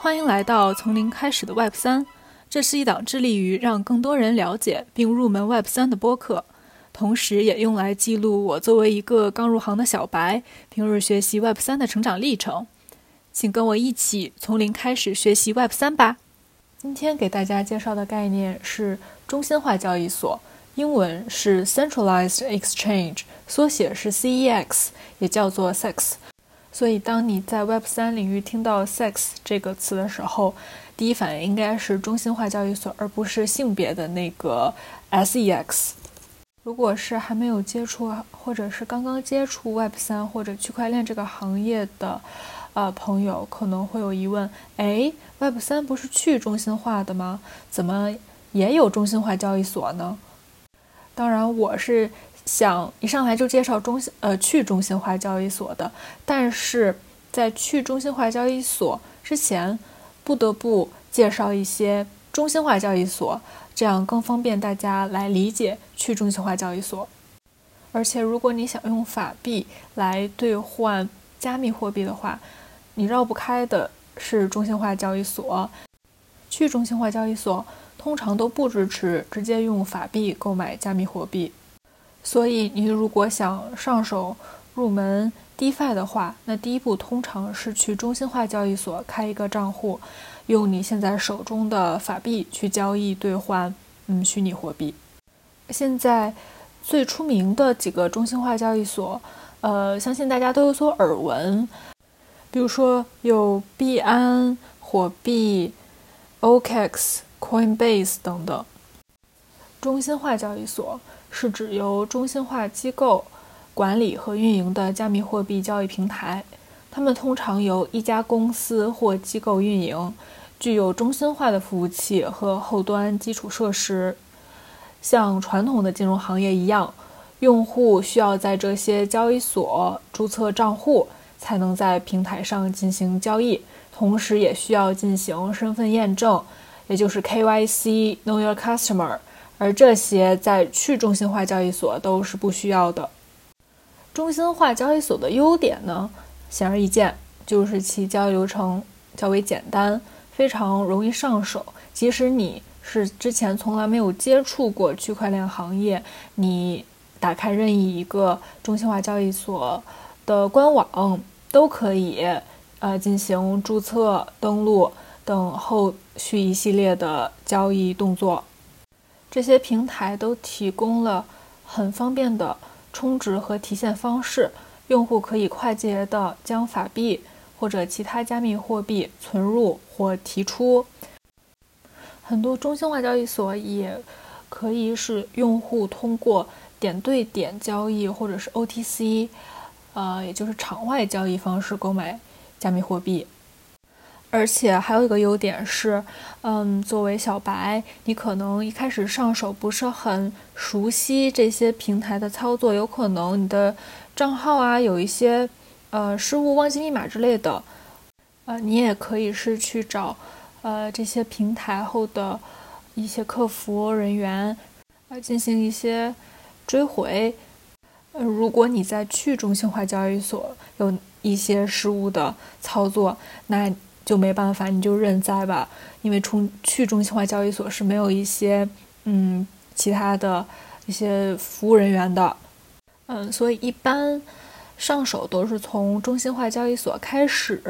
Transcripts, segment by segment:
欢迎来到从零开始的 Web 三，这是一档致力于让更多人了解并入门 Web 三的播客，同时也用来记录我作为一个刚入行的小白，平日学习 Web 三的成长历程。请跟我一起从零开始学习 Web 三吧。今天给大家介绍的概念是中心化交易所，英文是 Centralized Exchange，缩写是 CEX，也叫做 SEX。所以，当你在 Web 三领域听到 “sex” 这个词的时候，第一反应应该是中心化交易所，而不是性别的那个 “sex”。如果是还没有接触，或者是刚刚接触 Web 三或者区块链这个行业的呃朋友，可能会有疑问：哎，Web 三不是去中心化的吗？怎么也有中心化交易所呢？当然，我是。想一上来就介绍中心呃去中心化交易所的，但是在去中心化交易所之前，不得不介绍一些中心化交易所，这样更方便大家来理解去中心化交易所。而且，如果你想用法币来兑换加密货币的话，你绕不开的是中心化交易所。去中心化交易所通常都不支持直接用法币购买加密货币。所以，你如果想上手入门 DeFi 的话，那第一步通常是去中心化交易所开一个账户，用你现在手中的法币去交易兑换，嗯，虚拟货币。现在最出名的几个中心化交易所，呃，相信大家都有所耳闻，比如说有币安、火币、OKX、Coinbase 等等。中心化交易所。是指由中心化机构管理和运营的加密货币交易平台，它们通常由一家公司或机构运营，具有中心化的服务器和后端基础设施。像传统的金融行业一样，用户需要在这些交易所注册账户，才能在平台上进行交易，同时也需要进行身份验证，也就是 KYC（Know Your Customer）。而这些在去中心化交易所都是不需要的。中心化交易所的优点呢，显而易见，就是其交易流程较为简单，非常容易上手。即使你是之前从来没有接触过区块链行业，你打开任意一个中心化交易所的官网，都可以呃进行注册、登录等后续一系列的交易动作。这些平台都提供了很方便的充值和提现方式，用户可以快捷地将法币或者其他加密货币存入或提出。很多中心化交易所也可以使用户通过点对点交易或者是 OTC，呃，也就是场外交易方式购买加密货币。而且还有一个优点是，嗯，作为小白，你可能一开始上手不是很熟悉这些平台的操作，有可能你的账号啊有一些呃失误、忘记密码之类的，呃，你也可以是去找呃这些平台后的一些客服人员，呃进行一些追回。呃，如果你在去中心化交易所有一些失误的操作，那就没办法，你就认栽吧，因为从去中心化交易所是没有一些嗯其他的一些服务人员的，嗯，所以一般上手都是从中心化交易所开始，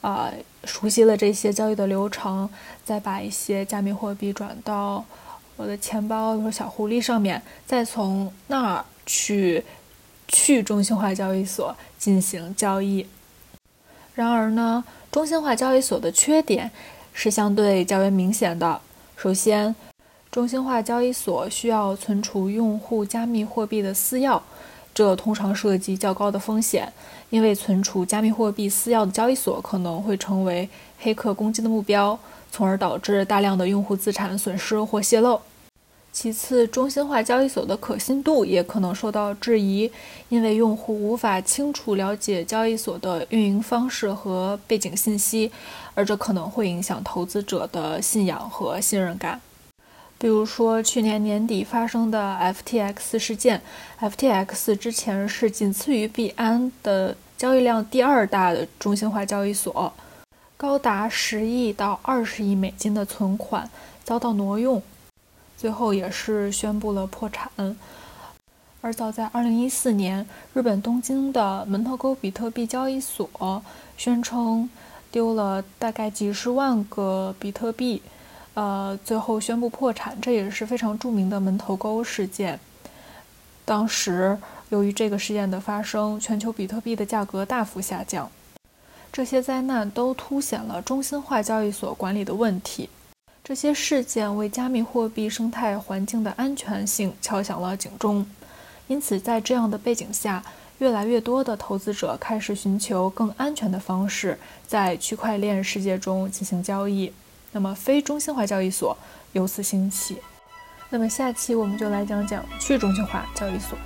啊，熟悉了这些交易的流程，再把一些加密货币转到我的钱包，比如小狐狸上面，再从那儿去去中心化交易所进行交易。然而呢？中心化交易所的缺点是相对较为明显的。首先，中心化交易所需要存储用户加密货币的私钥，这通常涉及较高的风险，因为存储加密货币私钥的交易所可能会成为黑客攻击的目标，从而导致大量的用户资产损失或泄露。其次，中心化交易所的可信度也可能受到质疑，因为用户无法清楚了解交易所的运营方式和背景信息，而这可能会影响投资者的信仰和信任感。比如说，去年年底发生的 FTX 事件，FTX 之前是仅次于币安的交易量第二大的中心化交易所。高达十亿到二十亿美金的存款遭到挪用，最后也是宣布了破产。而早在二零一四年，日本东京的门头沟比特币交易所宣称丢了大概几十万个比特币，呃，最后宣布破产，这也是非常著名的门头沟事件。当时由于这个事件的发生，全球比特币的价格大幅下降。这些灾难都凸显了中心化交易所管理的问题。这些事件为加密货币生态环境的安全性敲响了警钟。因此，在这样的背景下，越来越多的投资者开始寻求更安全的方式在区块链世界中进行交易。那么，非中心化交易所由此兴起。那么，下期我们就来讲讲去中心化交易所。